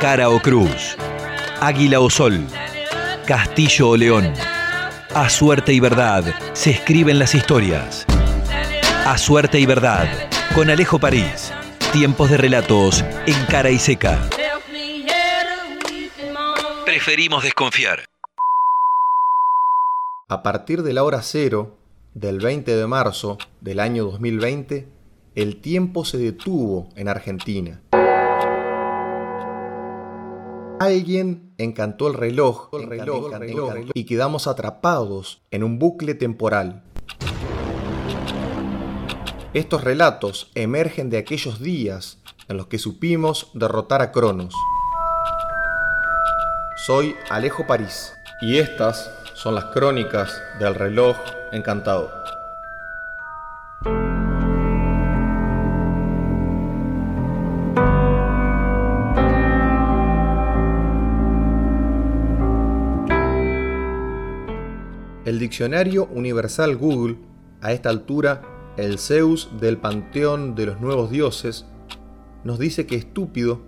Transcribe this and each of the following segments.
cara o cruz, águila o sol, castillo o león. A suerte y verdad se escriben las historias. A suerte y verdad, con Alejo París. Tiempos de relatos en cara y seca. Preferimos desconfiar. A partir de la hora cero del 20 de marzo del año 2020, el tiempo se detuvo en Argentina. Alguien encantó el reloj, el reloj, el reloj, y quedamos atrapados en un bucle temporal. Estos relatos emergen de aquellos días en los que supimos derrotar a Cronos. Soy Alejo París y estas son las crónicas del reloj encantado. El diccionario universal Google, a esta altura el Zeus del panteón de los nuevos dioses, nos dice que estúpido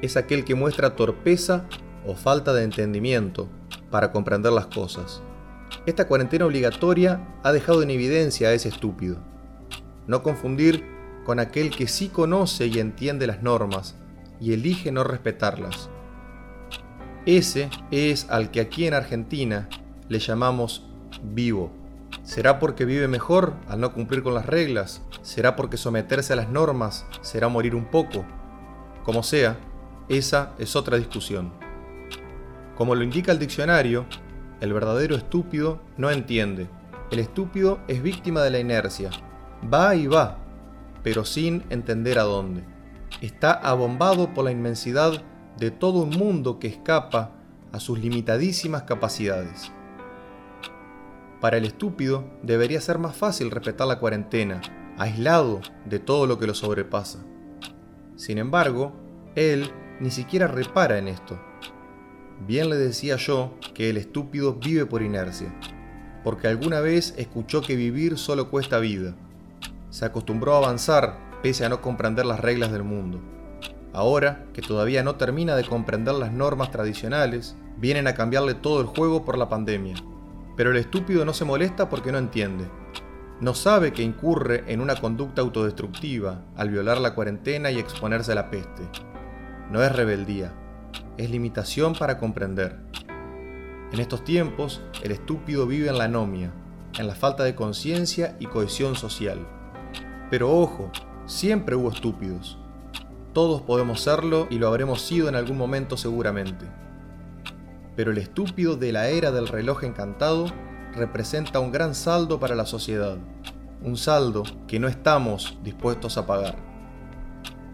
es aquel que muestra torpeza o falta de entendimiento para comprender las cosas. Esta cuarentena obligatoria ha dejado en evidencia a ese estúpido. No confundir con aquel que sí conoce y entiende las normas y elige no respetarlas. Ese es al que aquí en Argentina le llamamos vivo. ¿Será porque vive mejor al no cumplir con las reglas? ¿Será porque someterse a las normas será morir un poco? Como sea, esa es otra discusión. Como lo indica el diccionario, el verdadero estúpido no entiende. El estúpido es víctima de la inercia. Va y va, pero sin entender a dónde. Está abombado por la inmensidad de todo un mundo que escapa a sus limitadísimas capacidades. Para el estúpido debería ser más fácil respetar la cuarentena, aislado de todo lo que lo sobrepasa. Sin embargo, él ni siquiera repara en esto Bien le decía yo que el estúpido vive por inercia, porque alguna vez escuchó que vivir solo cuesta vida. Se acostumbró a avanzar pese a no comprender las reglas del mundo. Ahora, que todavía no termina de comprender las normas tradicionales, vienen a cambiarle todo el juego por la pandemia. Pero el estúpido no se molesta porque no entiende. No sabe que incurre en una conducta autodestructiva al violar la cuarentena y exponerse a la peste. No es rebeldía, es limitación para comprender. En estos tiempos, el estúpido vive en la anomia, en la falta de conciencia y cohesión social. Pero ojo, siempre hubo estúpidos. Todos podemos serlo y lo habremos sido en algún momento seguramente. Pero el estúpido de la era del reloj encantado representa un gran saldo para la sociedad, un saldo que no estamos dispuestos a pagar.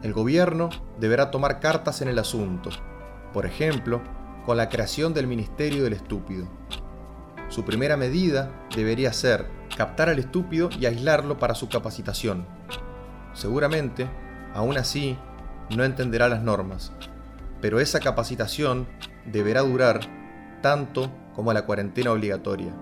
El gobierno deberá tomar cartas en el asunto por ejemplo, con la creación del Ministerio del Estúpido. Su primera medida debería ser captar al estúpido y aislarlo para su capacitación. Seguramente, aún así, no entenderá las normas, pero esa capacitación deberá durar tanto como la cuarentena obligatoria.